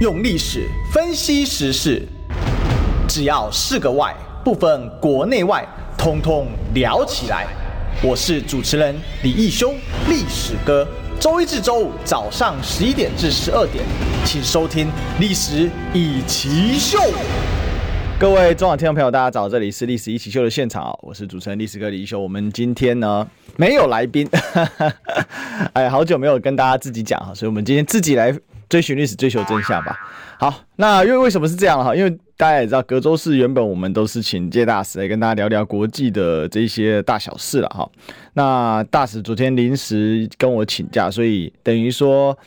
用历史分析时事，只要是个“外”，不分国内外，通通聊起来。我是主持人李义修，历史哥。周一至周五早上十一点至十二点，请收听《历史一起秀》。各位中广听众朋友，大家早，这里是《历史一起秀》的现场，我是主持人历史哥李义修。我们今天呢没有来宾，哎，好久没有跟大家自己讲哈，所以我们今天自己来。追寻历史，追求真相吧。好，那因为为什么是这样哈？因为大家也知道，隔周四原本我们都是请介大使来跟大家聊聊国际的这些大小事了哈。那大使昨天临时跟我请假，所以等于说，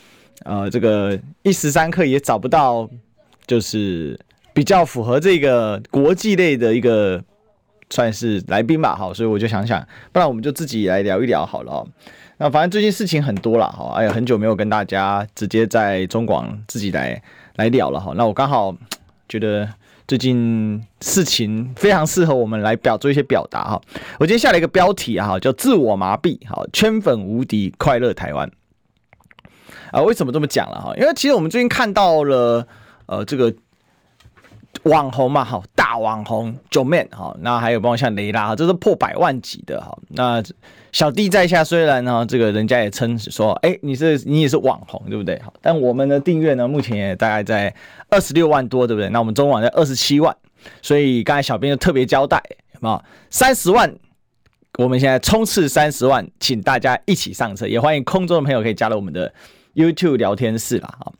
呃，这个一时三刻也找不到，就是比较符合这个国际类的一个算是来宾吧。好，所以我就想想，不然我们就自己来聊一聊好了。那反正最近事情很多了哈，哎呀，很久没有跟大家直接在中广自己来来聊了哈。那我刚好觉得最近事情非常适合我们来表做一些表达哈。我今天下了一个标题哈，叫“自我麻痹”哈，圈粉无敌，快乐台湾。啊，为什么这么讲了哈？因为其实我们最近看到了呃这个。网红嘛，好大网红，Joeman 哈，那还有包括像雷拉哈，这是破百万级的哈。那小弟在下，虽然呢，这个人家也称说，哎、欸，你是你也是网红，对不对？好，但我们的订阅呢，目前也大概在二十六万多，对不对？那我们中网在二十七万，所以刚才小编就特别交代，有没有？三十万，我们现在冲刺三十万，请大家一起上车，也欢迎空中的朋友可以加入我们的 YouTube 聊天室啦。哈。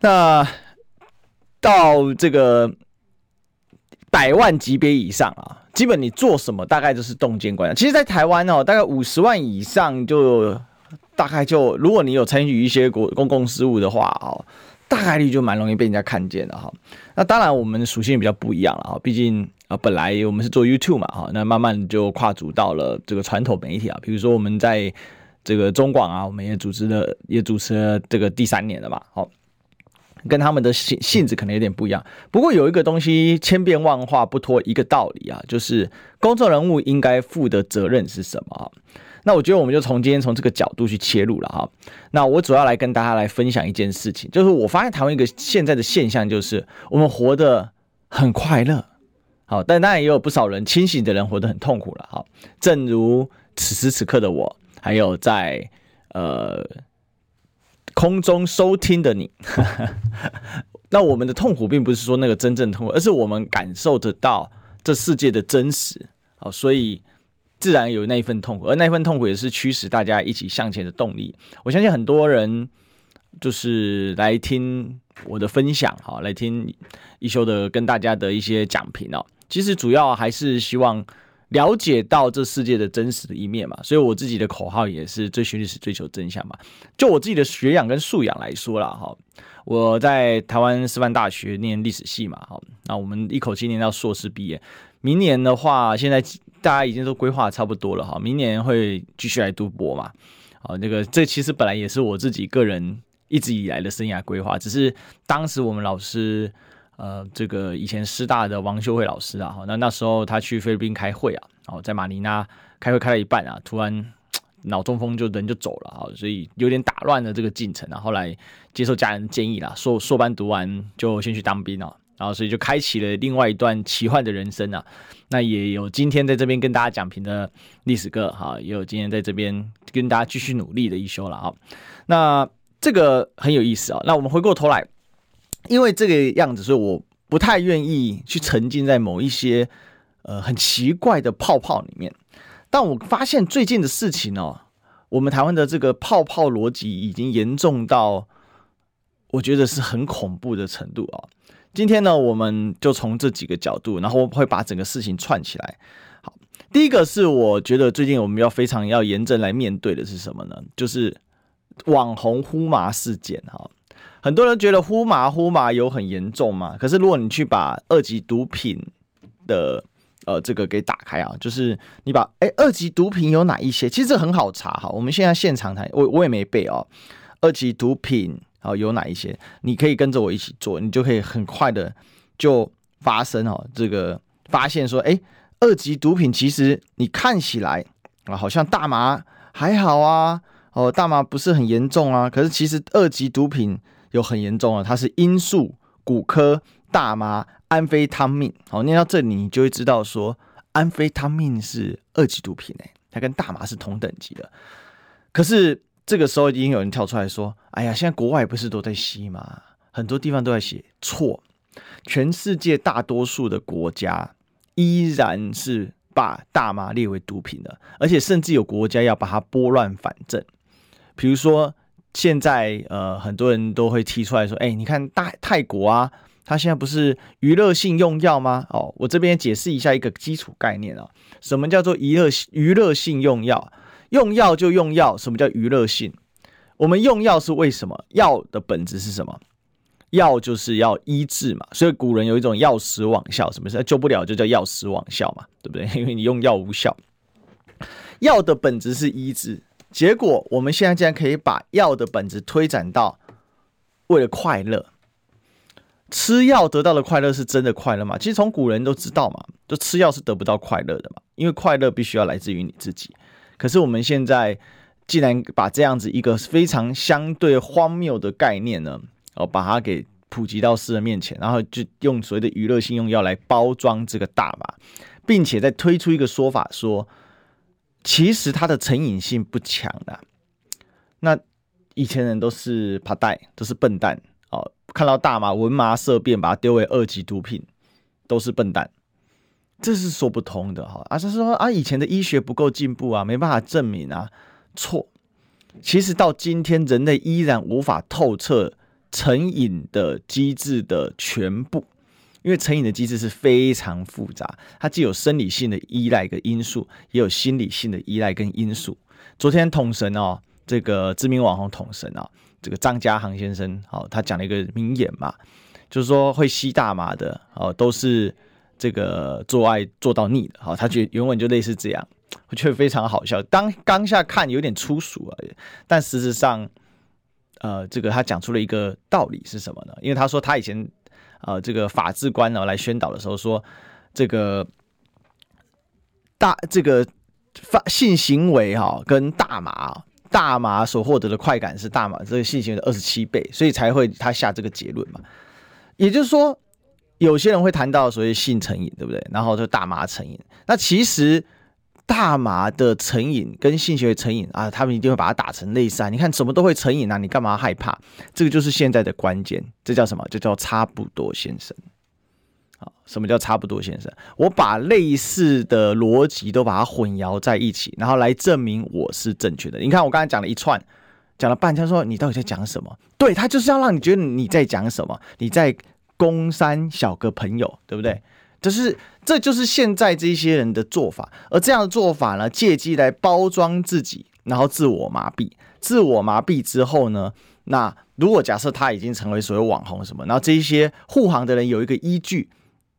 那。到这个百万级别以上啊，基本你做什么大概就是动见观察。其实，在台湾哦，大概五十万以上就大概就，如果你有参与一些国公共事务的话哦，大概率就蛮容易被人家看见的哈。那当然，我们的属性比较不一样了哈，毕竟啊，本来我们是做 YouTube 嘛哈，那慢慢就跨足到了这个传统媒体啊，比如说我们在这个中广啊，我们也组织了，也主持了这个第三年了嘛，好。跟他们的性性质可能有点不一样，不过有一个东西千变万化不脱一个道理啊，就是公众人物应该负的责任是什么？那我觉得我们就从今天从这个角度去切入了哈。那我主要来跟大家来分享一件事情，就是我发现台湾一个现在的现象，就是我们活得很快乐，好，但当然也有不少人清醒的人活得很痛苦了哈。正如此时此刻的我，还有在呃。空中收听的你，那我们的痛苦并不是说那个真正痛苦，而是我们感受得到这世界的真实，好，所以自然有那一份痛苦，而那份痛苦也是驱使大家一起向前的动力。我相信很多人就是来听我的分享，哈，来听一休的跟大家的一些讲评哦，其实主要还是希望。了解到这世界的真实的一面嘛，所以我自己的口号也是追寻历史，追求真相嘛。就我自己的学养跟素养来说啦，哈，我在台湾师范大学念历史系嘛，哈，那我们一口气念到硕士毕业。明年的话，现在大家已经都规划差不多了哈，明年会继续来读博嘛。啊，那个这其实本来也是我自己个人一直以来的生涯规划，只是当时我们老师。呃，这个以前师大的王秀慧老师啊，那那时候他去菲律宾开会啊，然后在马尼拉开会开了一半啊，突然 脑中风就人就走了啊，所以有点打乱了这个进程啊。后来接受家人建议啦，硕硕班读完就先去当兵啊，然后所以就开启了另外一段奇幻的人生啊。那也有今天在这边跟大家讲评的历史哥哈，也有今天在这边跟大家继续努力的一休了啊。那这个很有意思啊。那我们回过头来。因为这个样子，所以我不太愿意去沉浸在某一些呃很奇怪的泡泡里面。但我发现最近的事情哦，我们台湾的这个泡泡逻辑已经严重到我觉得是很恐怖的程度啊。今天呢，我们就从这几个角度，然后会把整个事情串起来。好，第一个是我觉得最近我们要非常要严正来面对的是什么呢？就是网红呼麻事件哈。很多人觉得呼麻呼麻有很严重嘛？可是如果你去把二级毒品的呃这个给打开啊，就是你把哎、二级毒品有哪一些？其实很好查哈。我们现在现场谈，我我也没背哦。二级毒品啊有哪一些？你可以跟着我一起做，你就可以很快的就发生哦。这个发现说，哎、二级毒品其实你看起来啊，好像大麻还好啊，哦大麻不是很严重啊，可是其实二级毒品。有很严重啊，它是罂粟、古科、大麻、安非他命。好，念到这里你就会知道说，安非他命是二级毒品诶，它跟大麻是同等级的。可是这个时候已经有人跳出来说：“哎呀，现在国外不是都在吸吗？很多地方都在写错，全世界大多数的国家依然是把大麻列为毒品的，而且甚至有国家要把它拨乱反正。比如说，现在呃，很多人都会提出来说：‘哎，你看大泰国啊，它现在不是娱乐性用药吗？’哦，我这边解释一下一个基础概念啊，什么叫做娱乐娱乐性用药？”用药就用药，什么叫娱乐性？我们用药是为什么？药的本质是什么？药就是要医治嘛，所以古人有一种药死网效，什么事救不了就叫药死网效嘛，对不对？因为你用药无效。药的本质是医治，结果我们现在竟然可以把药的本质推展到为了快乐，吃药得到的快乐是真的快乐吗？其实从古人都知道嘛，就吃药是得不到快乐的嘛，因为快乐必须要来自于你自己。可是我们现在既然把这样子一个非常相对荒谬的概念呢，哦，把它给普及到世人面前，然后就用所谓的娱乐性用药来包装这个大麻，并且再推出一个说法说，其实它的成瘾性不强的。那以前人都是怕带，都是笨蛋哦，看到大麻闻麻色变，把它丢为二级毒品，都是笨蛋。这是说不通的哈，而是说啊，以前的医学不够进步啊，没办法证明啊，错。其实到今天，人类依然无法透彻成瘾的机制的全部，因为成瘾的机制是非常复杂，它既有生理性的依赖跟因素，也有心理性的依赖跟因素。昨天统神哦，这个知名网红统神啊，这个张家航先生哦，他讲了一个名言嘛，就是说会吸大麻的哦，都是。这个做爱做到腻的，好，他觉得原文就类似这样，我觉得非常好笑。当当下看有点粗俗而已，但实质上，呃，这个他讲出了一个道理是什么呢？因为他说他以前，呃，这个法制官呢来宣导的时候说，这个大这个发性行为哈跟大麻大麻所获得的快感是大麻这个性行为的二十七倍，所以才会他下这个结论嘛。也就是说。有些人会谈到所谓性成瘾，对不对？然后就大麻成瘾。那其实大麻的成瘾跟性行为成瘾啊，他们一定会把它打成类似啊。你看什么都会成瘾啊，你干嘛害怕？这个就是现在的关键。这叫什么？这叫差不多先生。好，什么叫差不多先生？我把类似的逻辑都把它混淆在一起，然后来证明我是正确的。你看我刚才讲了一串，讲了半天，说你到底在讲什么？对，他就是要让你觉得你在讲什么，你在。攻三小个朋友，对不对？就是，这就是现在这些人的做法。而这样的做法呢，借机来包装自己，然后自我麻痹。自我麻痹之后呢，那如果假设他已经成为所谓网红什么，然后这一些护航的人有一个依据，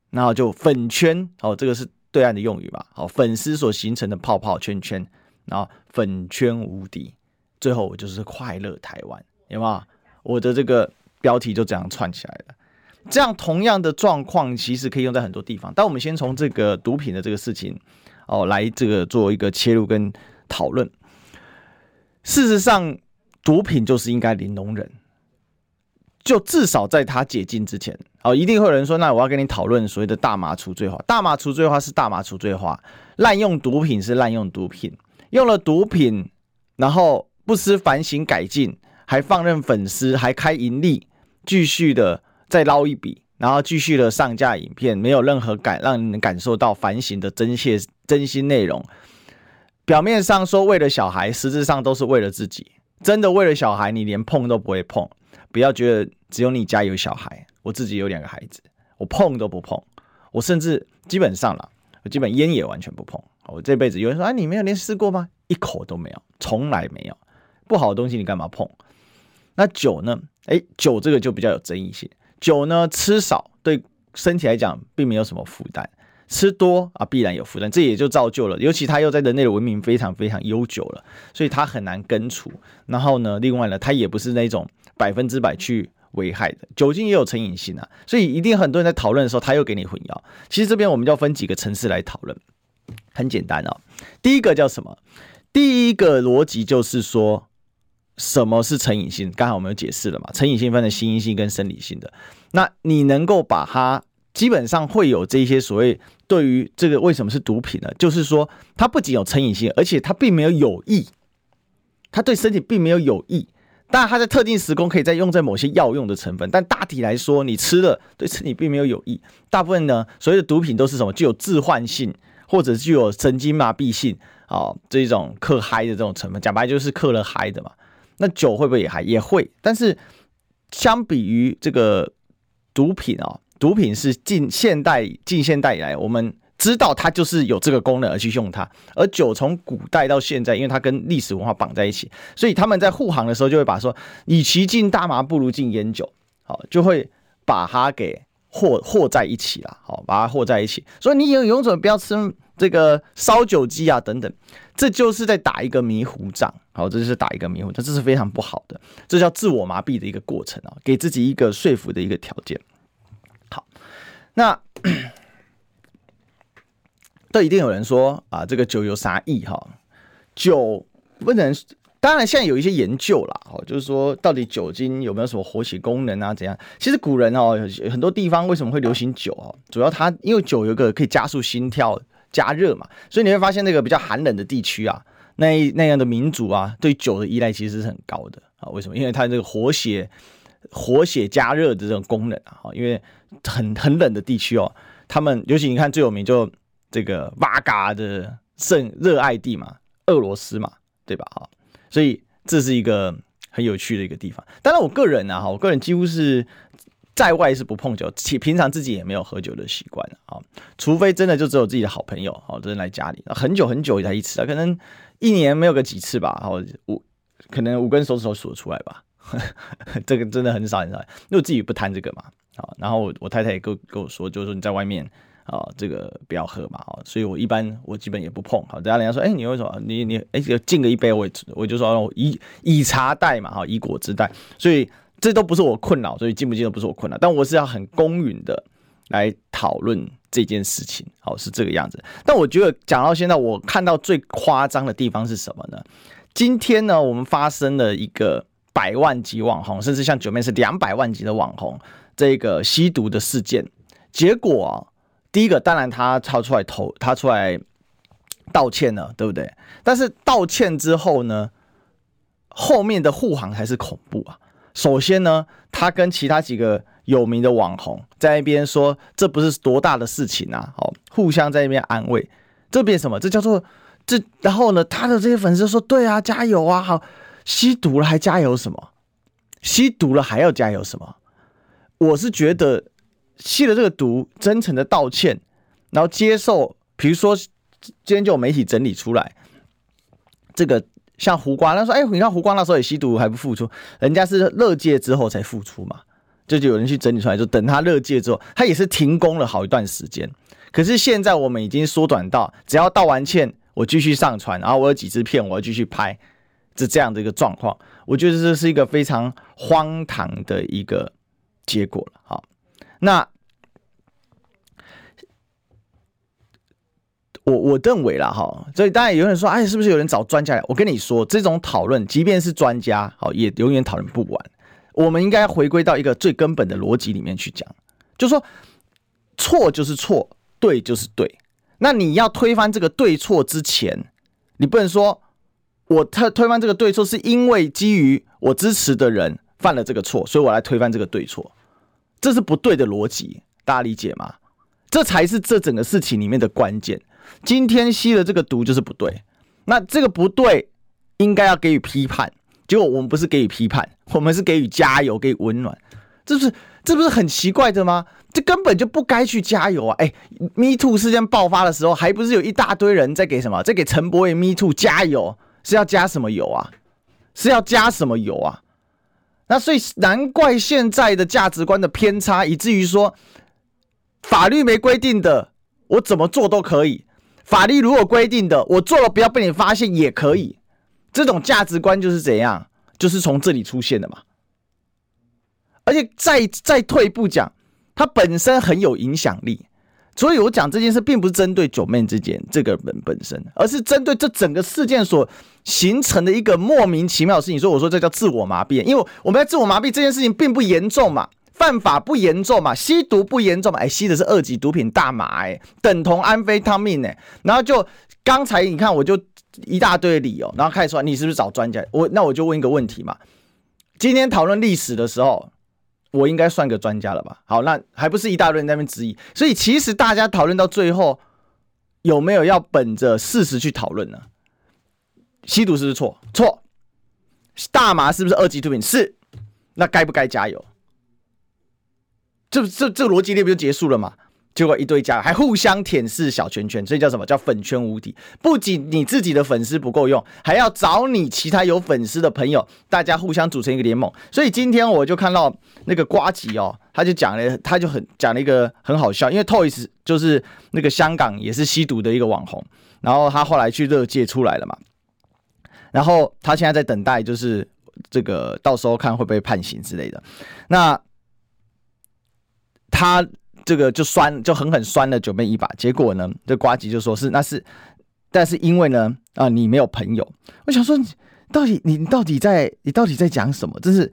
然后就粉圈哦，这个是对岸的用语吧？好，粉丝所形成的泡泡圈圈，然后粉圈无敌，最后我就是快乐台湾，有没有？我的这个标题就这样串起来了。这样同样的状况其实可以用在很多地方，但我们先从这个毒品的这个事情哦来这个做一个切入跟讨论。事实上，毒品就是应该零容忍，就至少在它解禁之前哦，一定会有人说，那我要跟你讨论所谓的大麻除罪化。大麻除罪化是大麻除罪化，滥用毒品是滥用毒品，用了毒品然后不思反省改进，还放任粉丝，还开盈利，继续的。再捞一笔，然后继续的上架影片，没有任何感让人感受到反省的真切真心内容。表面上说为了小孩，实质上都是为了自己。真的为了小孩，你连碰都不会碰。不要觉得只有你家有小孩，我自己有两个孩子，我碰都不碰。我甚至基本上了，我基本烟也完全不碰。我这辈子有人说啊，你没有连试过吗？一口都没有，从来没有。不好的东西你干嘛碰？那酒呢？诶，酒这个就比较有争议性。酒呢，吃少对身体来讲并没有什么负担，吃多啊必然有负担，这也就造就了，尤其它又在人类的文明非常非常悠久了，所以它很难根除。然后呢，另外呢，它也不是那种百分之百去危害的，酒精也有成瘾性啊，所以一定很多人在讨论的时候，他又给你混淆。其实这边我们就要分几个层次来讨论，很简单哦。第一个叫什么？第一个逻辑就是说，什么是成瘾性？刚才我们有解释了嘛？成瘾性分成心因性跟生理性的。那你能够把它基本上会有这些所谓对于这个为什么是毒品呢？就是说它不仅有成瘾性，而且它并没有有益，它对身体并没有有益。当然，它在特定时空可以再用在某些药用的成分，但大体来说，你吃了对身体并没有有益。大部分呢，所谓的毒品都是什么？具有致幻性，或者具有神经麻痹性啊、哦，这种嗑嗨的这种成分，讲白就是嗑了嗨的嘛。那酒会不会也还？也会，但是相比于这个毒品啊、哦，毒品是近现代近现代以来，我们知道它就是有这个功能而去用它。而酒从古代到现在，因为它跟历史文化绑在一起，所以他们在护航的时候就会把说，与其禁大麻，不如禁烟酒，好，就会把它给和和在一起了，好，把它和在一起。所以你有有种不要吃这个烧酒鸡啊等等。这就是在打一个迷糊仗，好，这就是打一个迷糊仗，这是非常不好的，这叫自我麻痹的一个过程啊，给自己一个说服的一个条件。好，那 都一定有人说啊，这个酒有啥意哈？酒不能，当然现在有一些研究啦，哦，就是说到底酒精有没有什么活血功能啊？怎样？其实古人哦，很多地方为什么会流行酒哦？主要它因为酒有一个可以加速心跳。加热嘛，所以你会发现那个比较寒冷的地区啊，那那样的民族啊，对酒的依赖其实是很高的啊。为什么？因为它这个活血、活血加热的这种功能啊。因为很很冷的地区哦，他们尤其你看最有名就这个瓦嘎的圣热爱地嘛，俄罗斯嘛，对吧？哈，所以这是一个很有趣的一个地方。当然，我个人啊，哈，我个人几乎是。在外是不碰酒，其平常自己也没有喝酒的习惯啊，除非真的就只有自己的好朋友哦，真的来家里，很久很久才一次啊，可能一年没有个几次吧，哦，五可能五根手指头数得出来吧，这个真的很少很少，因为我自己不贪这个嘛，啊，然后我我太太也跟跟我说，就是说你在外面啊，这个不要喝嘛，啊，所以我一般我基本也不碰，好，等下人家说，哎，你为什么？你你哎敬个一杯，我我就说以以茶代嘛，哈，以果汁代，所以。这都不是我困扰，所以进不进都不是我困扰，但我是要很公允的来讨论这件事情，好，是这个样子。但我觉得讲到现在，我看到最夸张的地方是什么呢？今天呢，我们发生了一个百万级网红，甚至像九妹是两百万级的网红，这个吸毒的事件。结果啊，第一个当然他超出来投，他出来道歉了，对不对？但是道歉之后呢，后面的护航还是恐怖啊。首先呢，他跟其他几个有名的网红在那边说，这不是多大的事情啊，好，互相在那边安慰，这边什么？这叫做这，然后呢，他的这些粉丝说，对啊，加油啊，好，吸毒了还加油什么？吸毒了还要加油什么？我是觉得吸了这个毒，真诚的道歉，然后接受，比如说今天就有媒体整理出来这个。像胡瓜，他说：“哎，你看胡瓜那时候也吸毒还不付出，人家是勒戒之后才付出嘛。”就就有人去整理出来，就等他勒戒之后，他也是停工了好一段时间。可是现在我们已经缩短到，只要道完歉，我继续上传，然后我有几支片，我要继续拍，是这样的一个状况。我觉得这是一个非常荒唐的一个结果了。好，那。我我认为啦，哈，所以当然有人说，哎，是不是有人找专家来？我跟你说，这种讨论，即便是专家，好，也永远讨论不完。我们应该回归到一个最根本的逻辑里面去讲，就说，错就是错，对就是对。那你要推翻这个对错之前，你不能说我推推翻这个对错，是因为基于我支持的人犯了这个错，所以我来推翻这个对错，这是不对的逻辑，大家理解吗？这才是这整个事情里面的关键。今天吸了这个毒就是不对，那这个不对应该要给予批判，结果我们不是给予批判，我们是给予加油，给予温暖，这不是这不是很奇怪的吗？这根本就不该去加油啊！哎，Me Too 事件爆发的时候，还不是有一大堆人在给什么，在给陈柏惟 Me Too 加油，是要加什么油啊？是要加什么油啊？那所以难怪现在的价值观的偏差，以至于说法律没规定的，我怎么做都可以。法律如果规定的，我做了不要被你发现也可以，这种价值观就是怎样，就是从这里出现的嘛。而且再再退一步讲，它本身很有影响力，所以我讲这件事，并不是针对九妹之间这个人本身，而是针对这整个事件所形成的一个莫名其妙的事情。所以我说这叫自我麻痹，因为我们在自我麻痹这件事情并不严重嘛，犯法不严重嘛，吸毒不严重嘛，哎，吸的是二级毒品大麻，哎，等同安非他命，呢，然后就刚才你看，我就一大堆理由，然后开始说你是不是找专家？我那我就问一个问题嘛，今天讨论历史的时候。我应该算个专家了吧？好，那还不是一大堆人在那边质疑，所以其实大家讨论到最后，有没有要本着事实去讨论呢？吸毒是不是错？错。大麻是不是二级毒品？是。那该不该加油？这这这个逻辑链不就结束了吗？结果一堆家还互相舔舐小圈圈，所以叫什么叫粉圈无敌？不仅你自己的粉丝不够用，还要找你其他有粉丝的朋友，大家互相组成一个联盟。所以今天我就看到那个瓜吉哦，他就讲了，他就很讲了一个很好笑，因为 Toys 就是那个香港也是吸毒的一个网红，然后他后来去乐界出来了嘛，然后他现在在等待，就是这个到时候看会不会判刑之类的。那他。这个就酸，就狠狠酸了九妹一把。结果呢，这瓜吉就说是那是，但是因为呢，啊，你没有朋友。我想说，你到底你到底在你到底在讲什么？真是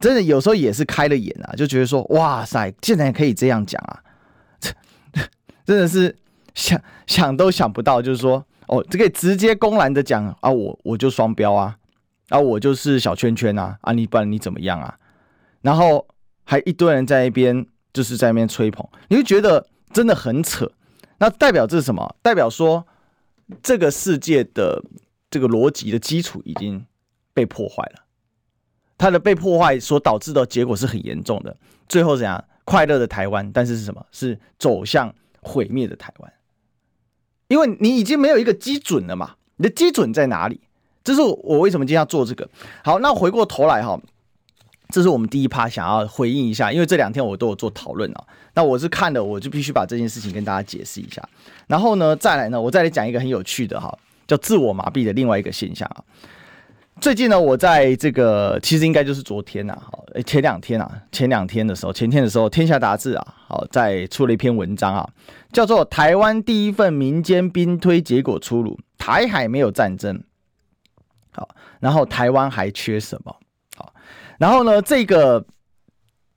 真的，有时候也是开了眼啊，就觉得说，哇塞，竟然可以这样讲啊！真的是想想都想不到，就是说，哦，这个直接公然的讲啊，我我就双标啊，啊，我就是小圈圈啊，啊，你不然你怎么样啊？然后还一堆人在一边。就是在那边吹捧，你会觉得真的很扯。那代表这是什么？代表说这个世界的这个逻辑的基础已经被破坏了。它的被破坏所导致的结果是很严重的。最后怎样？快乐的台湾，但是是什么？是走向毁灭的台湾。因为你已经没有一个基准了嘛。你的基准在哪里？这是我为什么今天要做这个。好，那回过头来哈。这是我们第一趴想要回应一下，因为这两天我都有做讨论啊。那我是看了，我就必须把这件事情跟大家解释一下。然后呢，再来呢，我再来讲一个很有趣的哈，叫自我麻痹的另外一个现象啊。最近呢，我在这个其实应该就是昨天呐，好，前两天啊，前两天的时候，前天的时候，天下杂志啊，好，在出了一篇文章啊，叫做《台湾第一份民间兵推结果出炉，台海没有战争》。好，然后台湾还缺什么？然后呢，这个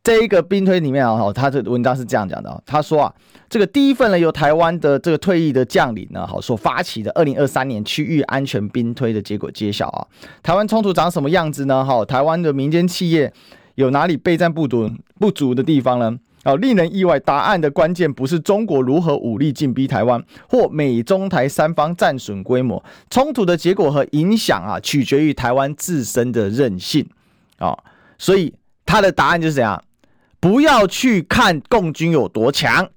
这一个兵推里面啊，哈，他的文章是这样讲的，他说啊，这个第一份呢，由台湾的这个退役的将领呢，好所发起的二零二三年区域安全兵推的结果揭晓啊，台湾冲突长什么样子呢？哈，台湾的民间企业有哪里备战不足不足的地方呢？啊，令人意外，答案的关键不是中国如何武力进逼台湾，或美中台三方战损规模，冲突的结果和影响啊，取决于台湾自身的韧性。哦，所以他的答案就是这样，不要去看共军有多强，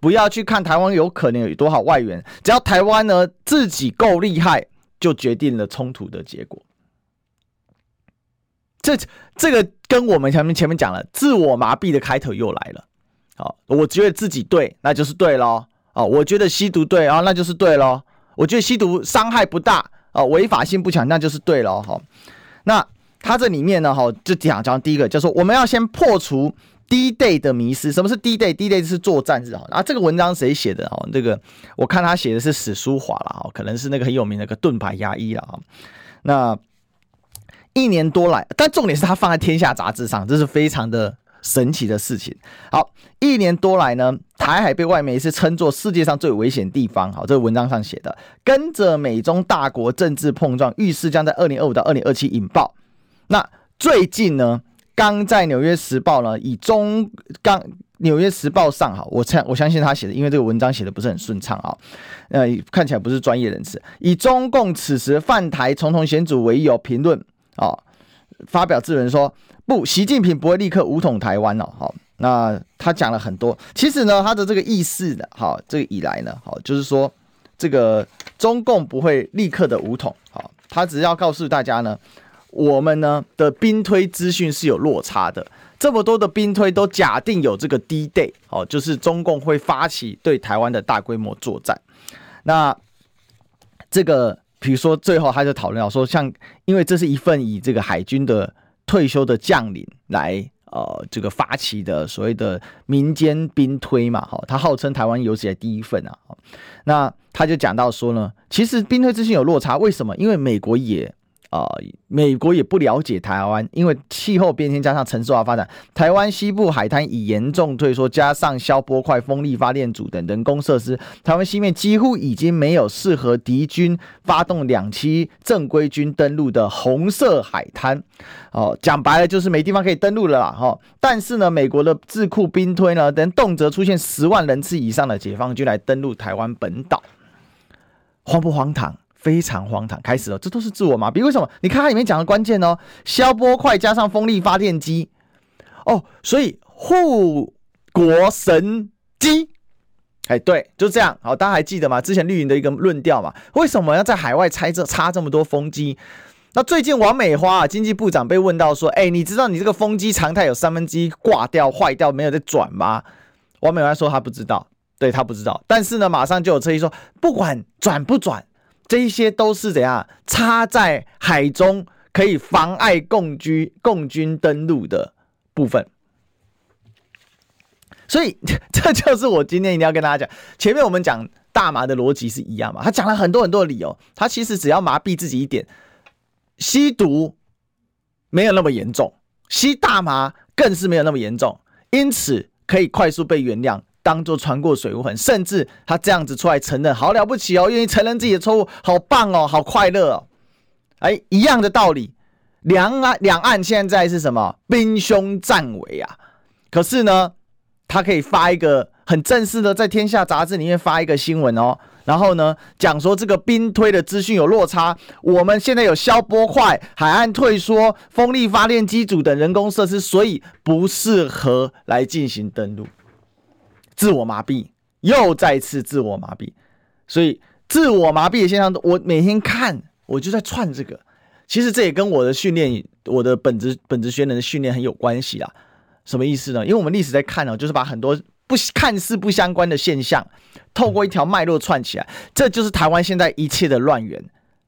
不要去看台湾有可能有多少外援，只要台湾呢自己够厉害，就决定了冲突的结果。这这个跟我们前面前面讲了，自我麻痹的开头又来了。好、哦，我觉得自己对，那就是对喽。哦，我觉得吸毒对啊、哦，那就是对喽。我觉得吸毒伤害不大啊，违、法性不强，那就是对喽。好、那。它这里面呢，哈，就讲讲第一个，就说我们要先破除 D-Day 的迷失。什么是 D-Day？D-Day 是作战日啊。啊，这个文章谁写的？哦，这个我看他写的是史书华了，哈，可能是那个很有名的个盾牌牙医了，哈。那一年多来，但重点是他放在《天下》杂志上，这是非常的神奇的事情。好，一年多来呢，台海被外媒是称作世界上最危险地方。好，这个文章上写的，跟着美中大国政治碰撞，预示将在二零二五到二零二七引爆。那最近呢，刚在《纽约时报》呢，以中刚《纽约时报》上哈，我相我相信他写的，因为这个文章写的不是很顺畅啊，呃，看起来不是专业人士。以中共此时犯台重重险阻为由评论啊，发表致文说不，习近平不会立刻武统台湾哦。好，那他讲了很多，其实呢，他的这个意思的，好，这个以来呢，好，就是说这个中共不会立刻的武统，好，他只要告诉大家呢。我们呢的兵推资讯是有落差的，这么多的兵推都假定有这个 D-Day 哦，就是中共会发起对台湾的大规模作战。那这个，比如说最后他就讨论到说，像因为这是一份以这个海军的退休的将领来呃这个发起的所谓的民间兵推嘛，哈，他号称台湾有史以来第一份啊，那他就讲到说呢，其实兵推资讯有落差，为什么？因为美国也。啊、美国也不了解台湾，因为气候变迁加上城市化发展，台湾西部海滩已严重退缩，加上消波块、风力发电组等人工设施，台湾西面几乎已经没有适合敌军发动两栖正规军登陆的红色海滩。哦，讲白了就是没地方可以登陆了啦。哈、但是呢，美国的智库兵推呢，等动辄出现十万人次以上的解放军来登陆台湾本岛，荒不荒唐？非常荒唐，开始了，这都是自我麻痹。为什么？你看它里面讲的关键哦，消波块加上风力发电机，哦，所以护国神机，哎，对，就这样。好，大家还记得吗？之前绿营的一个论调嘛，为什么要在海外拆这插这么多风机？那最近王美花啊，经济部长被问到说，哎，你知道你这个风机常态有三分之一挂掉、坏掉，没有在转吗？王美花说她不知道，对，她不知道。但是呢，马上就有车议说，不管转不转。这些都是怎样插在海中，可以妨碍共军共军登陆的部分，所以这就是我今天一定要跟大家讲。前面我们讲大麻的逻辑是一样嘛，他讲了很多很多的理由，他其实只要麻痹自己一点，吸毒没有那么严重，吸大麻更是没有那么严重，因此可以快速被原谅。当做船过水无痕，甚至他这样子出来承认，好了不起哦，愿意承认自己的错误，好棒哦，好快乐哦。哎，一样的道理，两岸两岸现在是什么？兵凶战危啊！可是呢，他可以发一个很正式的，在《天下》杂志里面发一个新闻哦，然后呢，讲说这个兵推的资讯有落差，我们现在有消波块、海岸退缩、风力发电机组等人工设施，所以不适合来进行登陆。自我麻痹，又再次自我麻痹，所以自我麻痹的现象，我每天看，我就在串这个。其实这也跟我的训练，我的本职本职学能的训练很有关系啊。什么意思呢？因为我们历史在看呢，就是把很多不看似不相关的现象，透过一条脉络串起来，这就是台湾现在一切的乱源，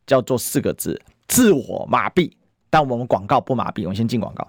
叫做四个字：自我麻痹。但我们广告不麻痹，我们先进广告。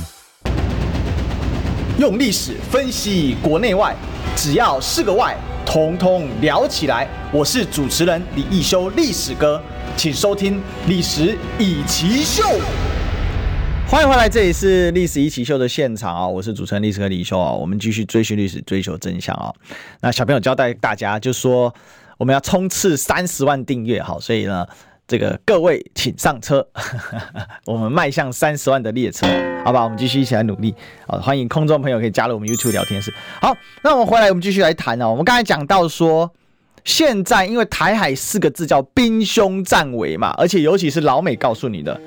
用历史分析国内外，只要是个“外”，统统聊起来。我是主持人李易修，历史哥，请收听《历史易起秀》。欢迎回来，这里是《历史一起秀》的现场啊！我是主持人历史哥李修啊！我们继续追寻历史，追求真相啊！那小朋友交代大家，就说我们要冲刺三十万订阅，好，所以呢。这个各位请上车，我们迈向三十万的列车，好吧？我们继续一起来努力。好，欢迎空中朋友可以加入我们 YouTube 聊天室。好，那我们回来，我们继续来谈啊。我们刚才讲到说，现在因为台海四个字叫兵凶战危嘛，而且尤其是老美告诉你的。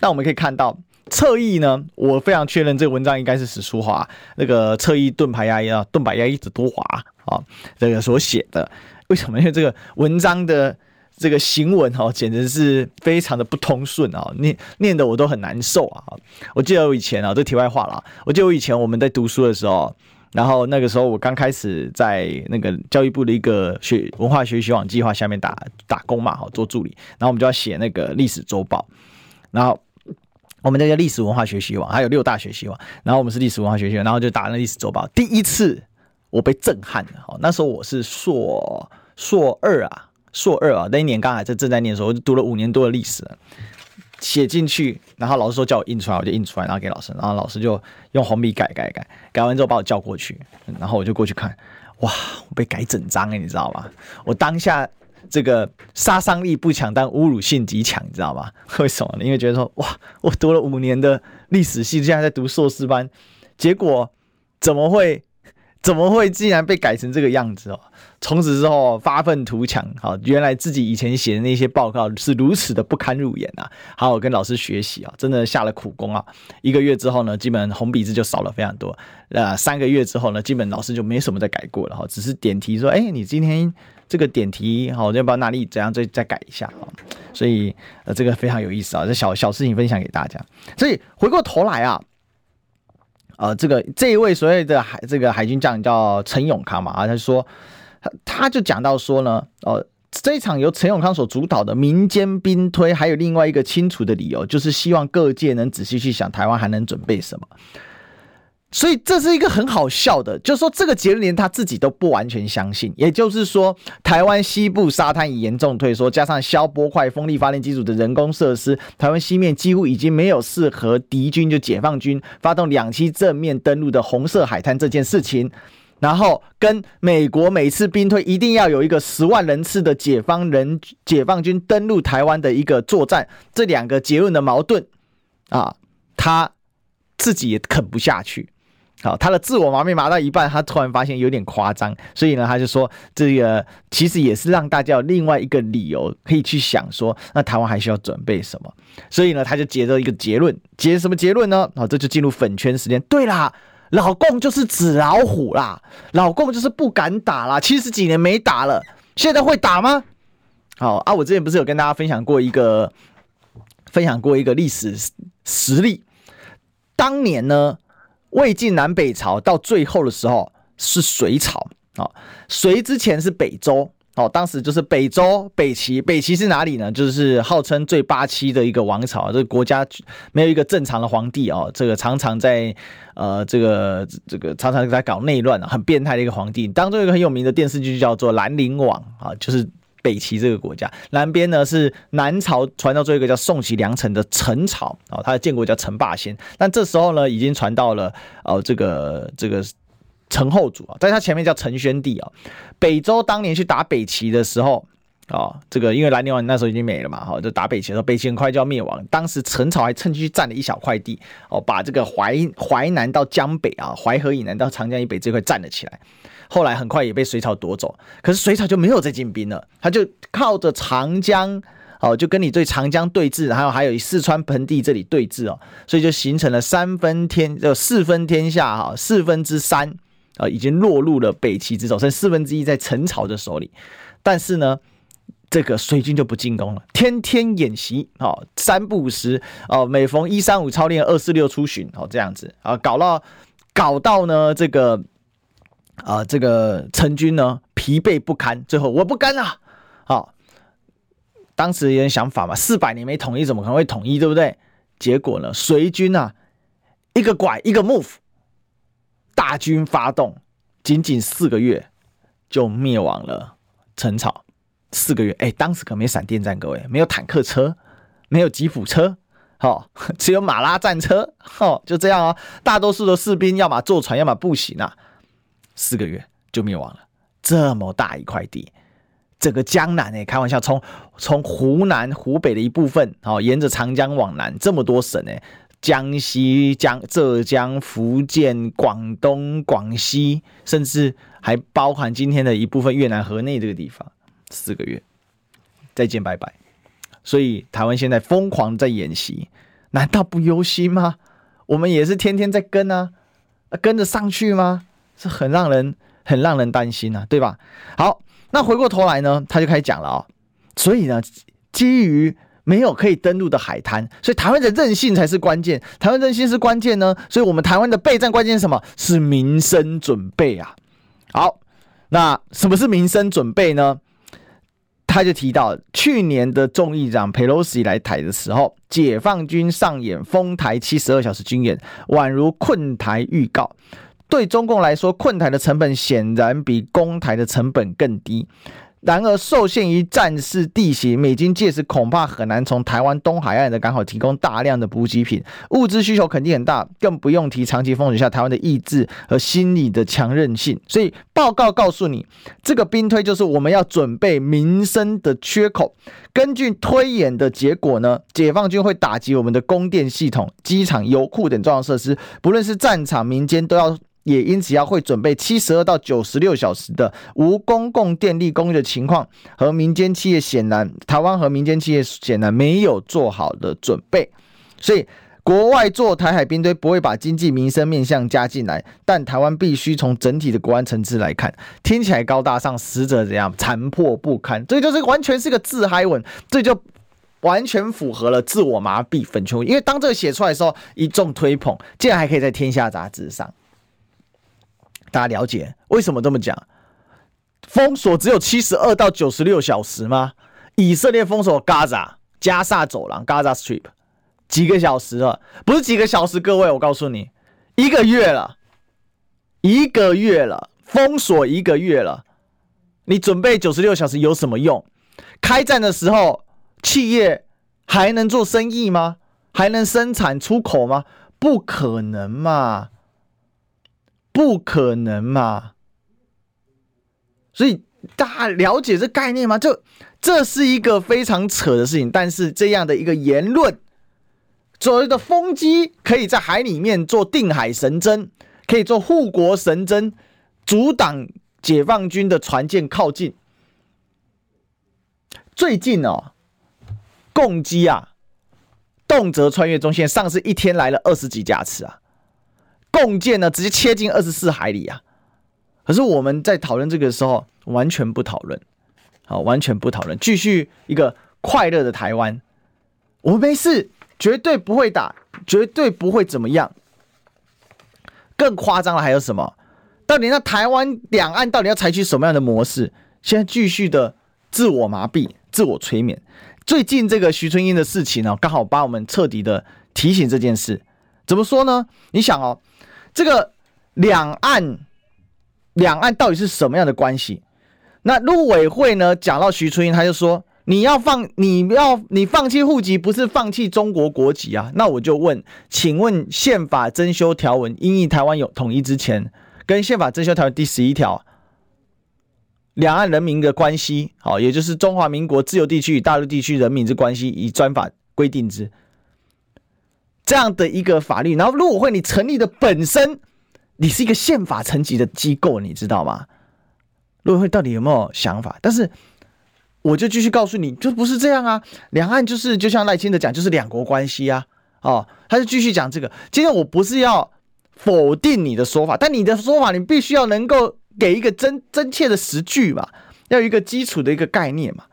那我们可以看到侧翼呢，我非常确认这个文章应该是史书华那个侧翼盾牌压啊，盾牌压一直多华啊，这个所写的。为什么？因为这个文章的。这个行文哈，简直是非常的不通顺啊，念念的我都很难受啊。我记得我以前啊，这题外话了。我记得我以前我们在读书的时候，然后那个时候我刚开始在那个教育部的一个学文化学习网计划下面打打工嘛，哈，做助理。然后我们就要写那个历史周报，然后我们那个历史文化学习网还有六大学习网，然后我们是历史文化学习网，然后就打那历史周报。第一次我被震撼了，哈，那时候我是硕硕二啊。硕二啊，那一年刚好在正在念的时候，我就读了五年多的历史，写进去，然后老师说叫我印出来，我就印出来，然后给老师，然后老师就用红笔改改改，改完之后把我叫过去，然后我就过去看，哇，我被改整张哎，你知道吗？我当下这个杀伤力不强，但侮辱性极强，你知道吗？为什么呢？因为觉得说，哇，我读了五年的历史系，现在在读硕士班，结果怎么会怎么会竟然被改成这个样子哦？从此之后发愤图强，好，原来自己以前写的那些报告是如此的不堪入眼啊！好，我跟老师学习啊，真的下了苦功啊。一个月之后呢，基本红笔字就少了非常多。呃，三个月之后呢，基本老师就没什么再改过了哈，只是点题说，哎，你今天这个点题好，要不要哪里怎样再再改一下啊？所以呃，这个非常有意思啊，这小小事情分享给大家。所以回过头来啊。呃，这个这一位所谓的海这个海军将领叫陈永康嘛，啊，他说他他就讲到说呢，呃，这一场由陈永康所主导的民间兵推，还有另外一个清楚的理由，就是希望各界能仔细去想，台湾还能准备什么。所以这是一个很好笑的，就是说这个结论连他自己都不完全相信。也就是说，台湾西部沙滩已严重退缩，加上消波块风力发电机组的人工设施，台湾西面几乎已经没有适合敌军就解放军发动两栖正面登陆的红色海滩这件事情。然后跟美国每次兵推一定要有一个十万人次的解放人解放军登陆台湾的一个作战，这两个结论的矛盾啊，他自己也啃不下去。好，他的自我麻痹麻到一半，他突然发现有点夸张，所以呢，他就说这个其实也是让大家有另外一个理由可以去想说，那台湾还需要准备什么？所以呢，他就结着一个结论，结什么结论呢？好，这就进入粉圈时间。对啦，老共就是纸老虎啦，老共就是不敢打啦，七十几年没打了，现在会打吗？好啊，我之前不是有跟大家分享过一个分享过一个历史实例，当年呢。魏晋南北朝到最后的时候是隋朝啊，隋之前是北周哦，当时就是北周北齐，北齐是哪里呢？就是号称最八七的一个王朝，这个国家没有一个正常的皇帝哦，这个常常在呃这个这个常常在搞内乱，很变态的一个皇帝。当中一个很有名的电视剧叫做《兰陵王》啊，就是。北齐这个国家，南边呢是南朝传到最后一个叫宋齐梁陈的陈朝啊，他的建国叫陈霸先，但这时候呢已经传到了哦这个这个陈后主啊，在他前面叫陈宣帝啊。北周当年去打北齐的时候啊，这个因为兰陵王那时候已经没了嘛，哈，就打北齐的时候，北齐很快就要灭亡。当时陈朝还趁机占了一小块地哦，把这个淮淮南到江北啊，淮河以南到长江以北这块占了起来。后来很快也被隋朝夺走，可是隋朝就没有再进兵了，他就靠着长江哦，就跟你对长江对峙，还有还有四川盆地这里对峙哦，所以就形成了三分天，就四分天下哈，四分之三啊已经落入了北齐之手，剩四分之一在陈朝的手里。但是呢，这个水军就不进攻了，天天演习哦，三不五时哦，每逢一三五操练，二四六出巡哦，这样子啊，搞到搞到呢这个。啊、这个陈军呢疲惫不堪，最后我不干了。好、哦，当时有点想法嘛，四百年没统一，怎么可能会统一，对不对？结果呢，隋军啊，一个拐一个 move，大军发动，仅仅四个月就灭亡了陈朝。四个月，哎，当时可没闪电战，各位，没有坦克车，没有吉普车，哦，只有马拉战车，哦，就这样哦，大多数的士兵要么坐船，要么步行啊。四个月就灭亡了，这么大一块地，整个江南哎，开玩笑，从从湖南、湖北的一部分，哦，沿着长江往南，这么多省哎，江西、江浙江、福建、广东、广西，甚至还包含今天的一部分越南河内这个地方，四个月再见拜拜。所以台湾现在疯狂在演习，难道不忧心吗？我们也是天天在跟啊，跟着上去吗？是很让人很让人担心啊，对吧？好，那回过头来呢，他就开始讲了啊、所以呢，基于没有可以登陆的海滩，所以台湾的韧性才是关键。台湾韧性是关键呢，所以我们台湾的备战关键是什么？是民生准备啊。好，那什么是民生准备呢？他就提到去年的众议长佩洛西来台的时候，解放军上演封台七十二小时军演，宛如困台预告。对中共来说，困台的成本显然比攻台的成本更低。然而，受限于战事地形，美军届时恐怕很难从台湾东海岸的港口提供大量的补给品，物资需求肯定很大，更不用提长期封锁下台湾的意志和心理的强韧性。所以，报告告诉你，这个兵推就是我们要准备民生的缺口。根据推演的结果呢，解放军会打击我们的供电系统、机场、油库等重要设施，不论是战场、民间都要。也因此要会准备七十二到九十六小时的无公共电力供应的情况，和民间企业显然，台湾和民间企业显然没有做好的准备，所以国外做台海兵推不会把经济民生面向加进来，但台湾必须从整体的国安层次来看，听起来高大上，实则怎样残破不堪，这就是完全是个自嗨文，这就完全符合了自我麻痹粉圈，因为当这个写出来的时候，一众推捧，竟然还可以在天下杂志上。大家了解为什么这么讲？封锁只有七十二到九十六小时吗？以色列封锁加萨加萨走廊 Gaza Strip 几个小时了？不是几个小时，各位，我告诉你，一个月了，一个月了，封锁一个月了，你准备九十六小时有什么用？开战的时候，企业还能做生意吗？还能生产出口吗？不可能嘛！不可能嘛！所以大家了解这概念吗？这这是一个非常扯的事情。但是这样的一个言论，所谓的风机可以在海里面做定海神针，可以做护国神针，阻挡解放军的船舰靠近。最近哦，共机啊，动辄穿越中线，上次一天来了二十几架次啊。共建呢，直接切进二十四海里啊！可是我们在讨论这个时候，完全不讨论，好，完全不讨论，继续一个快乐的台湾，我们没事，绝对不会打，绝对不会怎么样。更夸张的还有什么？到底那台湾两岸到底要采取什么样的模式？现在继续的自我麻痹、自我催眠。最近这个徐春英的事情呢，刚好把我们彻底的提醒这件事。怎么说呢？你想哦。这个两岸，两岸到底是什么样的关系？那陆委会呢？讲到徐春英，他就说：“你要放，你要你放弃户籍，不是放弃中国国籍啊？”那我就问，请问宪法增修条文，因应台湾有统一之前，跟宪法增修条文第十一条，两岸人民的关系，好，也就是中华民国自由地区与大陆地区人民之关系，以专法规定之。这样的一个法律，然后陆委会你成立的本身，你是一个宪法层级的机构，你知道吗？陆委会到底有没有想法？但是我就继续告诉你，就不是这样啊。两岸就是就像赖清德讲，就是两国关系啊。哦，他就继续讲这个。今天我不是要否定你的说法，但你的说法你必须要能够给一个真真切的实据嘛，要有一个基础的一个概念嘛，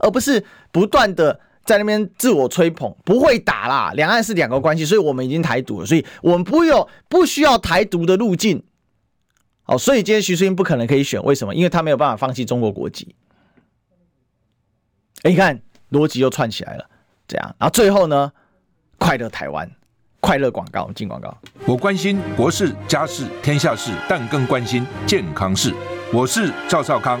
而不是不断的。在那边自我吹捧，不会打啦。两岸是两个关系，所以我们已经台独了，所以我们不有不需要台独的路径。好，所以今天徐淑英不可能可以选，为什么？因为他没有办法放弃中国国籍。哎，你看逻辑又串起来了，这样，然后最后呢，快乐台湾，快乐广告，进广告。我关心国事、家事、天下事，但更关心健康事。我是赵少康。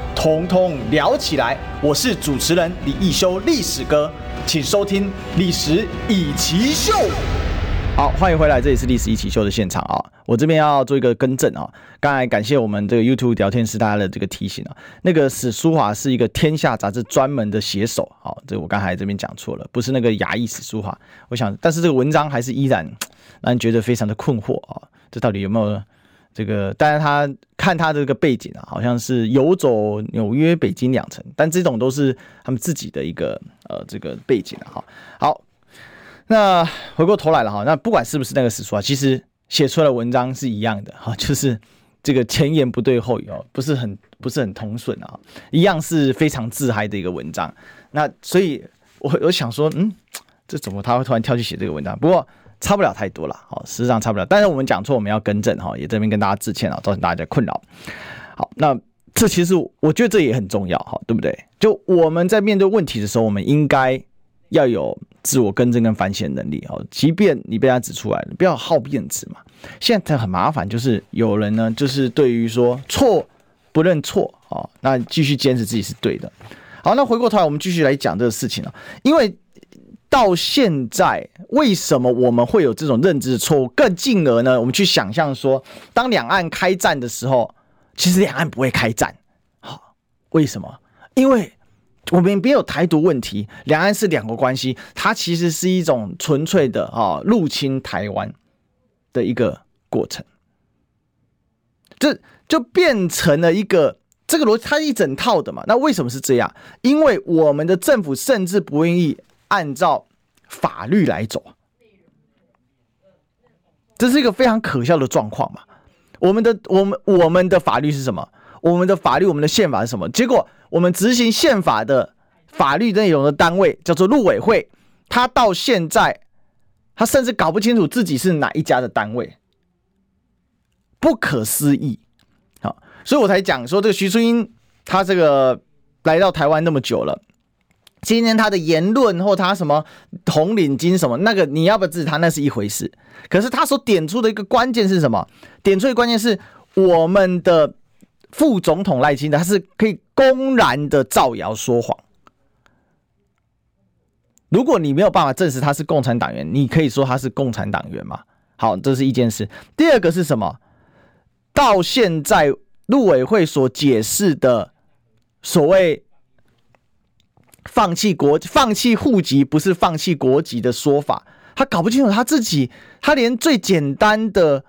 通通聊起来！我是主持人李易修，历史哥，请收听《历史易起秀》。好，欢迎回来，这里是《历史易起秀》的现场啊！我这边要做一个更正啊！刚才感谢我们这个 YouTube 聊天室大家的这个提醒啊，那个史书华是一个天下杂志专门的写手，好，这我刚才这边讲错了，不是那个亚裔史书华。我想，但是这个文章还是依然让人觉得非常的困惑啊！这到底有没有？这个，但是他看他这个背景啊，好像是游走纽约、北京两城，但这种都是他们自己的一个呃这个背景啊。哈，好，那回过头来了哈，那不管是不是那个史书啊，其实写出来的文章是一样的哈，就是这个前言不对后语哦，不是很不是很通顺啊，一样是非常自嗨的一个文章。那所以我我想说，嗯，这怎么他会突然跳去写这个文章？不过。差不了太多了，好，事实上差不了。但是我们讲错，我们要更正哈，也这边跟大家致歉啊，造成大家的困扰。好，那这其实我觉得这也很重要哈，对不对？就我们在面对问题的时候，我们应该要有自我更正跟反省能力哦。即便你被他指出来了，不要好面子嘛。现在很麻烦，就是有人呢，就是对于说错不认错啊，那继续坚持自己是对的。好，那回过头来，我们继续来讲这个事情了。因为到现在，为什么我们会有这种认知错误？更进而呢，我们去想象说，当两岸开战的时候，其实两岸不会开战。好，为什么？因为我们没有台独问题，两岸是两国关系，它其实是一种纯粹的啊入侵台湾的一个过程，这就变成了一个。这个逻辑它一整套的嘛，那为什么是这样？因为我们的政府甚至不愿意按照法律来走，这是一个非常可笑的状况嘛。我们的我们我们的法律是什么？我们的法律，我们的宪法是什么？结果我们执行宪法的法律内容的单位叫做陆委会，他到现在他甚至搞不清楚自己是哪一家的单位，不可思议。好所以我才讲说，这个徐春英他这个来到台湾那么久了，今天他的言论或他什么红领巾什么那个，你要不要制止他那是一回事。可是他所点出的一个关键是什么？点出的关键是我们的副总统赖清德，他是可以公然的造谣说谎。如果你没有办法证实他是共产党员，你可以说他是共产党员吗？好，这是一件事。第二个是什么？到现在。陆委会所解释的所谓放弃国、放弃户籍，不是放弃国籍的说法，他搞不清楚他自己，他连最简单的，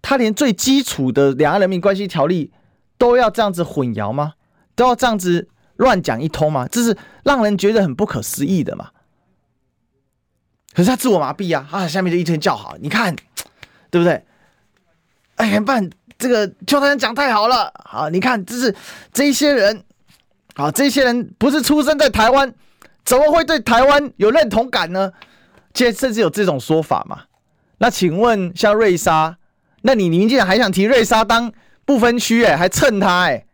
他连最基础的两岸人民关系条例都要这样子混淆吗？都要这样子乱讲一通吗？这是让人觉得很不可思议的嘛。可是他自我麻痹啊，啊，下面就一天叫好，你看，对不对？哎呀，办这个邱太讲太好了，好，你看，这是这一些人，啊，这些人不是出生在台湾，怎么会对台湾有认同感呢？现在甚至有这种说法嘛？那请问像瑞莎，那你民进党还想提瑞莎当不分区？哎，还蹭他？哎，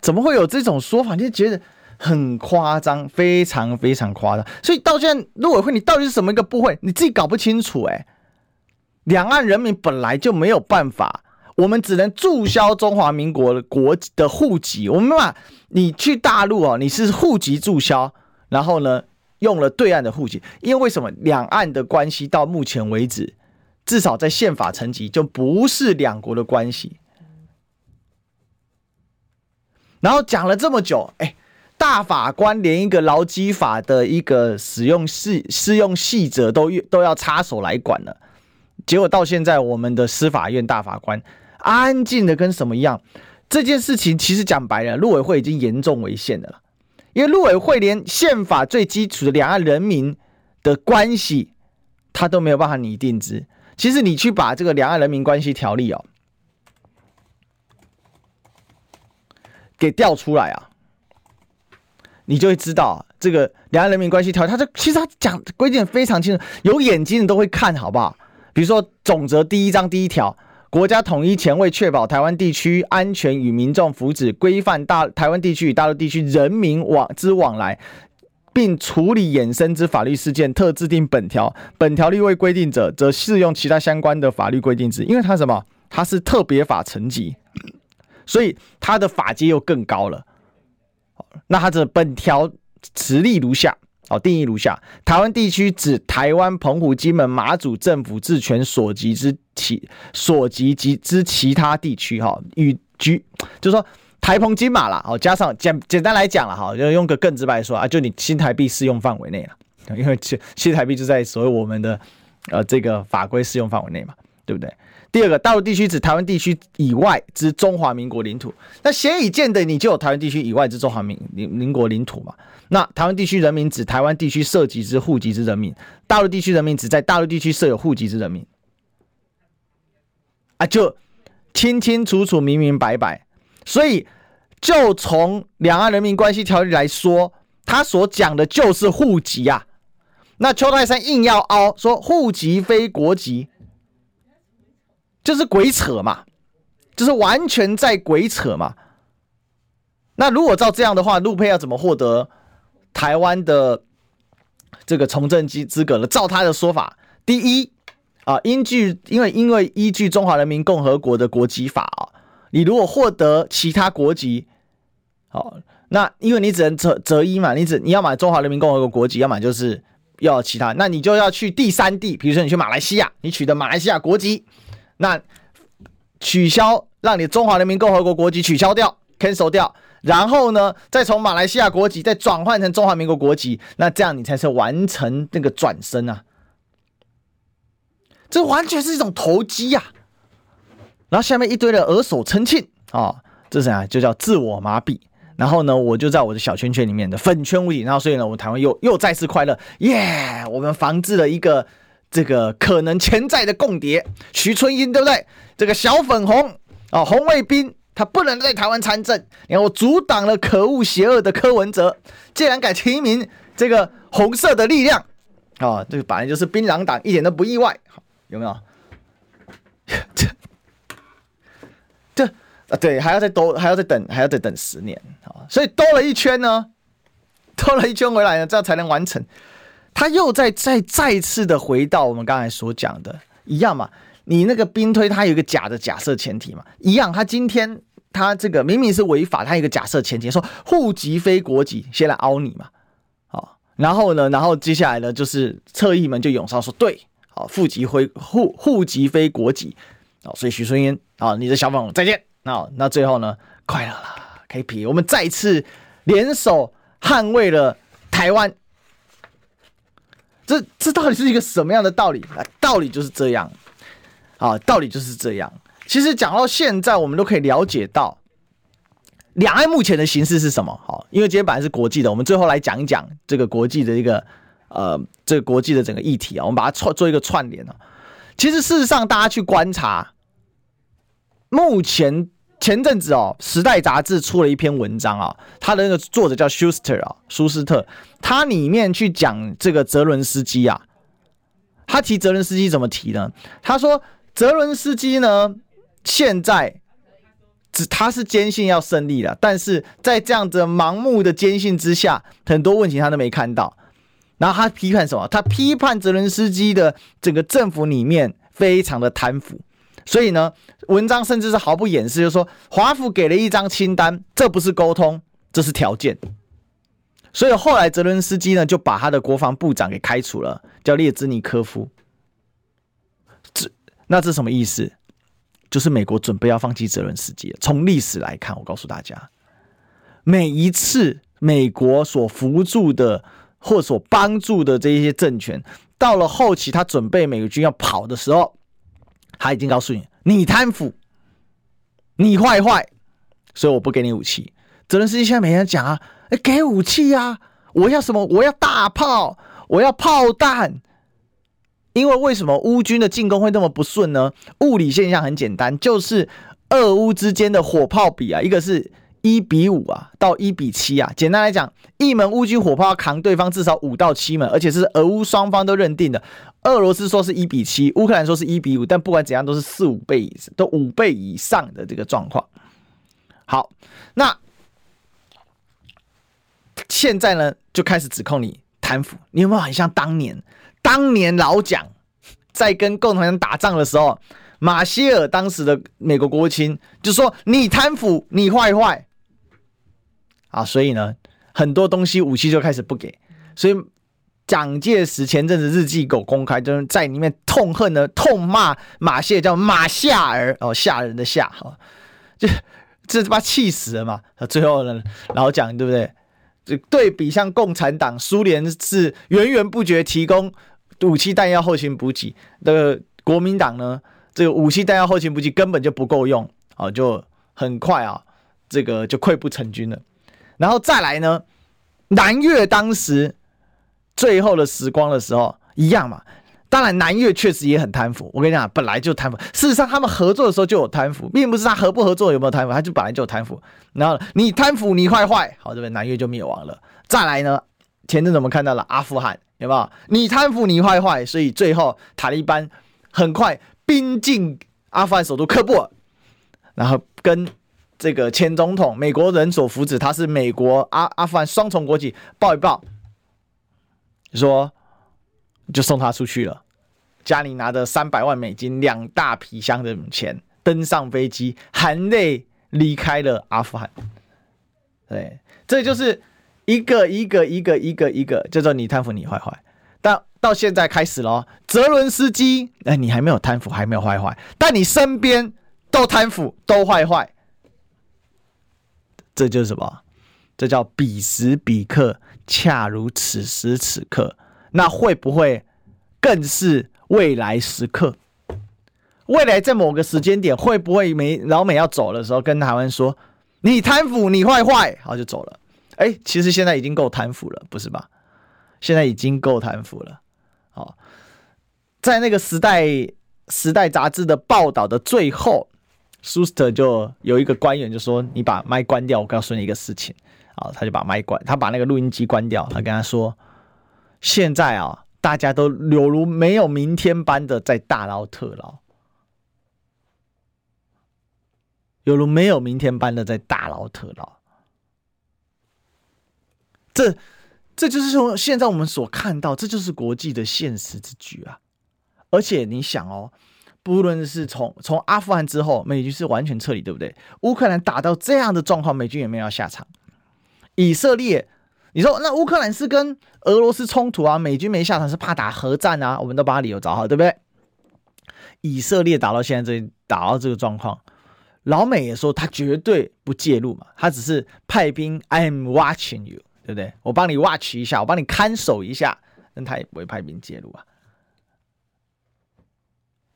怎么会有这种说法？你就觉得很夸张，非常非常夸张。所以到现在陆委会，你到底是什么一个部会？你自己搞不清楚，哎。两岸人民本来就没有办法，我们只能注销中华民国的国的户籍。我们没办法，你去大陆哦，你是户籍注销，然后呢，用了对岸的户籍，因为为什么？两岸的关系到目前为止，至少在宪法层级就不是两国的关系。然后讲了这么久，哎，大法官连一个劳基法的一个使用细适用细则都都要插手来管了。结果到现在，我们的司法院大法官安静的跟什么一样？这件事情其实讲白了，陆委会已经严重违宪的了，因为陆委会连宪法最基础的两岸人民的关系，他都没有办法拟定之。其实你去把这个两岸人民关系条例哦，给调出来啊，你就会知道这个两岸人民关系条例，它这其实它讲规定非常清楚，有眼睛的都会看好不好？比如说总则第一章第一条，国家统一前为确保台湾地区安全与民众福祉，规范大台湾地区与大陆地区人民往之往来，并处理衍生之法律事件，特制定本条。本条例未规定者，则适用其他相关的法律规定之。因为它什么？它是特别法层级，所以它的法阶又更高了。那它的本条实例如下。好，定义如下：台湾地区指台湾、澎湖、金门、马祖政府治权所及之其所及及之其他地区。哈，与居就是说台澎金马啦。好，加上简简单来讲了哈，就用个更直白说啊，就你新台币适用范围内了，因为新台币就在所谓我们的呃这个法规适用范围内嘛，对不对？第二个，大陆地区指台湾地区以外之中华民国领土。那显而易见的，你就有台湾地区以外之中华民民国领土嘛。那台湾地区人民指台湾地区涉及之户籍之人民，大陆地区人民指在大陆地区设有户籍之人民，啊，就清清楚楚、明明白白。所以，就从两岸人民关系条例来说，他所讲的就是户籍啊。那邱泰山硬要凹说户籍非国籍，就是鬼扯嘛，就是完全在鬼扯嘛。那如果照这样的话，陆配要怎么获得？台湾的这个从政资资格了。照他的说法，第一啊，依据因为因为依据中华人民共和国的国籍法啊，你如果获得其他国籍，好，那因为你只能择择一嘛，你只你要买中华人民共和国国籍，要么就是要其他，那你就要去第三地，比如说你去马来西亚，你取得马来西亚国籍，那取消让你中华人民共和国国籍取消掉，cancel 掉。然后呢，再从马来西亚国籍再转换成中华民国国籍，那这样你才是完成那个转身啊！这完全是一种投机呀！然后下面一堆的耳手称庆啊，这是啥？就叫自我麻痹。然后呢，我就在我的小圈圈里面的粉圈无敌。然后所以呢，我们台湾又又再次快乐，耶！我们防治了一个这个可能潜在的共谍徐春英，对不对？这个小粉红啊，红卫兵。他不能在台湾参政，然后我阻挡了可恶邪恶的柯文哲，竟然敢提名这个红色的力量，啊、这个本来就是槟榔党，一点都不意外，有没有？这这啊，对，还要再多，还要再等，还要再等十年啊，所以兜了一圈呢，兜了一圈回来呢，这样才能完成。他又再再再次的回到我们刚才所讲的一样嘛。你那个兵推，它有一个假的假设前提嘛，一样。他今天他这个明明是违法，他有一个假设前提，说户籍非国籍，先来凹你嘛，好，然后呢，然后接下来呢，就是侧翼们就涌上说，对，好，户籍非户户籍非国籍，好，所以许春英，好，你的小粉红再见，那那最后呢，快乐了，K P，我们再次联手捍卫了台湾，这这到底是一个什么样的道理？道理就是这样。啊，道理就是这样。其实讲到现在，我们都可以了解到，两岸目前的形势是什么？好，因为今天本来是国际的，我们最后来讲一讲这个国际的一个呃，这个国际的整个议题啊，我们把它串做一个串联啊。其实事实上，大家去观察，目前前阵子哦，《时代》杂志出了一篇文章啊，他的那个作者叫舒斯特啊，舒斯特，他里面去讲这个泽伦斯基啊，他提泽伦斯基怎么提呢？他说。泽伦斯基呢，现在只他是坚信要胜利了，但是在这样子盲目的坚信之下，很多问题他都没看到。然后他批判什么？他批判泽伦斯基的整个政府里面非常的贪腐。所以呢，文章甚至是毫不掩饰，就说华府给了一张清单，这不是沟通，这是条件。所以后来泽伦斯基呢，就把他的国防部长给开除了，叫列兹尼科夫。那这什么意思？就是美国准备要放弃泽伦斯基。从历史来看，我告诉大家，每一次美国所扶助的或所帮助的这些政权，到了后期他准备美国军要跑的时候，他已经告诉你：你贪腐，你坏坏，所以我不给你武器。泽伦斯基现在每天讲啊，哎，给武器啊！我要什么？我要大炮，我要炮弹。因为为什么乌军的进攻会那么不顺呢？物理现象很简单，就是俄乌之间的火炮比啊，一个是一比五啊，到一比七啊。简单来讲，一门乌军火炮要扛对方至少五到七门，而且是俄乌双方都认定的。俄罗斯说是一比七，乌克兰说是一比五，但不管怎样都是四五倍以上，都五倍以上的这个状况。好，那现在呢就开始指控你贪腐，你有没有很像当年？当年老蒋在跟共产党打仗的时候，马歇尔当时的美国国务卿就说：“你贪腐，你坏坏。”啊，所以呢，很多东西武器就开始不给。所以蒋介石前阵子日记狗公开，就是在里面痛恨的痛骂马歇尔叫马夏尔哦，吓人的吓哈，就这他妈气死了嘛！最后呢，老蒋对不对？就对比像共产党、苏联是源源不绝提供。武器弹药后勤补给的国民党呢，这个武器弹药后勤补给根本就不够用啊，就很快啊，这个就溃不成军了。然后再来呢，南越当时最后的时光的时候一样嘛。当然，南越确实也很贪腐。我跟你讲，本来就贪腐。事实上，他们合作的时候就有贪腐，并不是他合不合作有没有贪腐，他就本来就有贪腐。然后你贪腐，你坏坏，好，这边南越就灭亡了。再来呢，前阵子我们看到了阿富汗。有没有？你贪腐，你坏坏，所以最后塔利班很快兵进阿富汗首都喀布尔，然后跟这个前总统美国人所扶持，他是美国阿阿富汗双重国籍，报一报，说就送他出去了。家里拿着三百万美金、两大皮箱的钱，登上飞机，含泪离开了阿富汗。对，这就是一个一个一个一个一个叫做你贪腐你坏坏。但到现在开始了，泽伦斯基，哎，你还没有贪腐，还没有坏坏，但你身边都贪腐，都坏坏。这就是什么？这叫彼时彼刻，恰如此时此刻。那会不会更是？未来时刻，未来在某个时间点，会不会美老美要走的时候，跟台湾说：“你贪腐，你坏坏”，然后就走了。哎，其实现在已经够贪腐了，不是吧？现在已经够贪腐了。好，在那个时代时代杂志的报道的最后，舒斯特就有一个官员就说：“你把麦关掉，我告诉你一个事情。”啊，他就把麦关，他把那个录音机关掉，他跟他说：“现在啊。”大家都犹如没有明天般的在大捞特捞，犹如没有明天般的在大捞特捞。这，这就是说，现在我们所看到，这就是国际的现实之举啊！而且你想哦，不论是从从阿富汗之后，美军是完全撤离，对不对？乌克兰打到这样的状况，美军也没有要下场。以色列。你说那乌克兰是跟俄罗斯冲突啊？美军没下场是怕打核战啊？我们都把理由找好，对不对？以色列打到现在这打到这个状况，老美也说他绝对不介入嘛，他只是派兵 I am watching you，对不对？我帮你 watch 一下，我帮你看守一下，那他也不会派兵介入啊。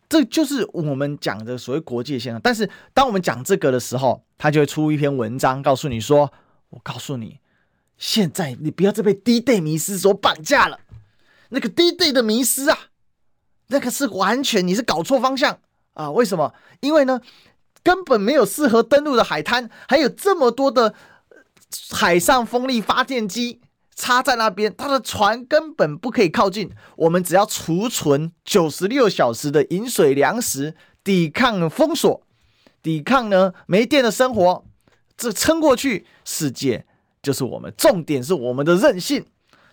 这就是我们讲的所谓国际现象。但是当我们讲这个的时候，他就会出一篇文章告诉你说：“我告诉你。”现在你不要再被 D-Day 迷思所绑架了，那个 D-Day 的迷失啊，那个是完全你是搞错方向啊！为什么？因为呢，根本没有适合登陆的海滩，还有这么多的海上风力发电机插在那边，他的船根本不可以靠近。我们只要储存九十六小时的饮水粮食，抵抗封锁，抵抗呢没电的生活，这撑过去，世界。就是我们重点是我们的韧性，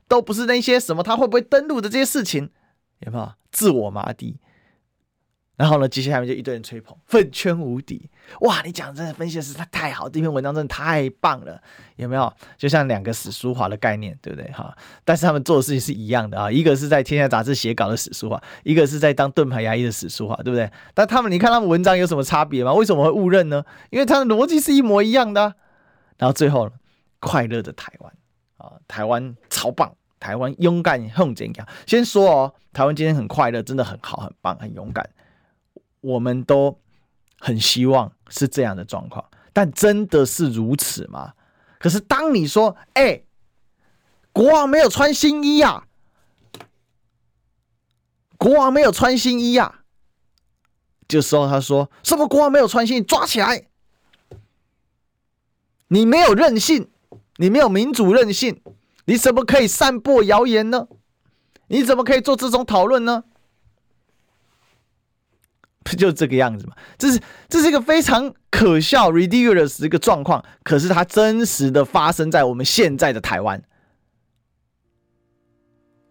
都不是那些什么他会不会登陆的这些事情，有没有自我麻痹？然后呢，接下来就一堆人吹捧，粉圈无敌，哇！你讲的这个分析的实在太好，这篇文章真的太棒了，有没有？就像两个史书华的概念，对不对？哈，但是他们做的事情是一样的啊，一个是在天下杂志写稿的史书华，一个是在当盾牌牙医的史书华，对不对？但他们，你看他们文章有什么差别吗？为什么会误认呢？因为他的逻辑是一模一样的。然后最后。快乐的台湾啊，台湾超棒，台湾勇敢很坚强。先说哦，台湾今天很快乐，真的很好，很棒，很勇敢。我们都很希望是这样的状况，但真的是如此吗？可是当你说，哎、国王没有穿新衣呀、国王没有穿新衣呀、啊，这时候他说什么？国王没有穿新衣，抓起来！你没有任性。你没有民主任性，你怎么可以散播谣言呢？你怎么可以做这种讨论呢？不就这个样子嘛？这是这是一个非常可笑、ridiculous 的一个状况，可是它真实的发生在我们现在的台湾，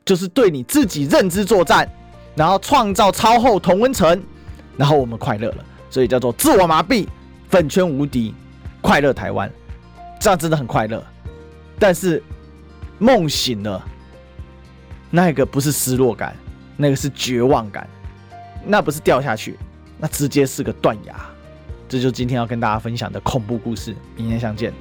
就是对你自己认知作战，然后创造超厚同温层，然后我们快乐了，所以叫做自我麻痹、粉圈无敌、快乐台湾，这样真的很快乐。但是梦醒了，那个不是失落感，那个是绝望感，那不是掉下去，那直接是个断崖。这就是今天要跟大家分享的恐怖故事。明天相见。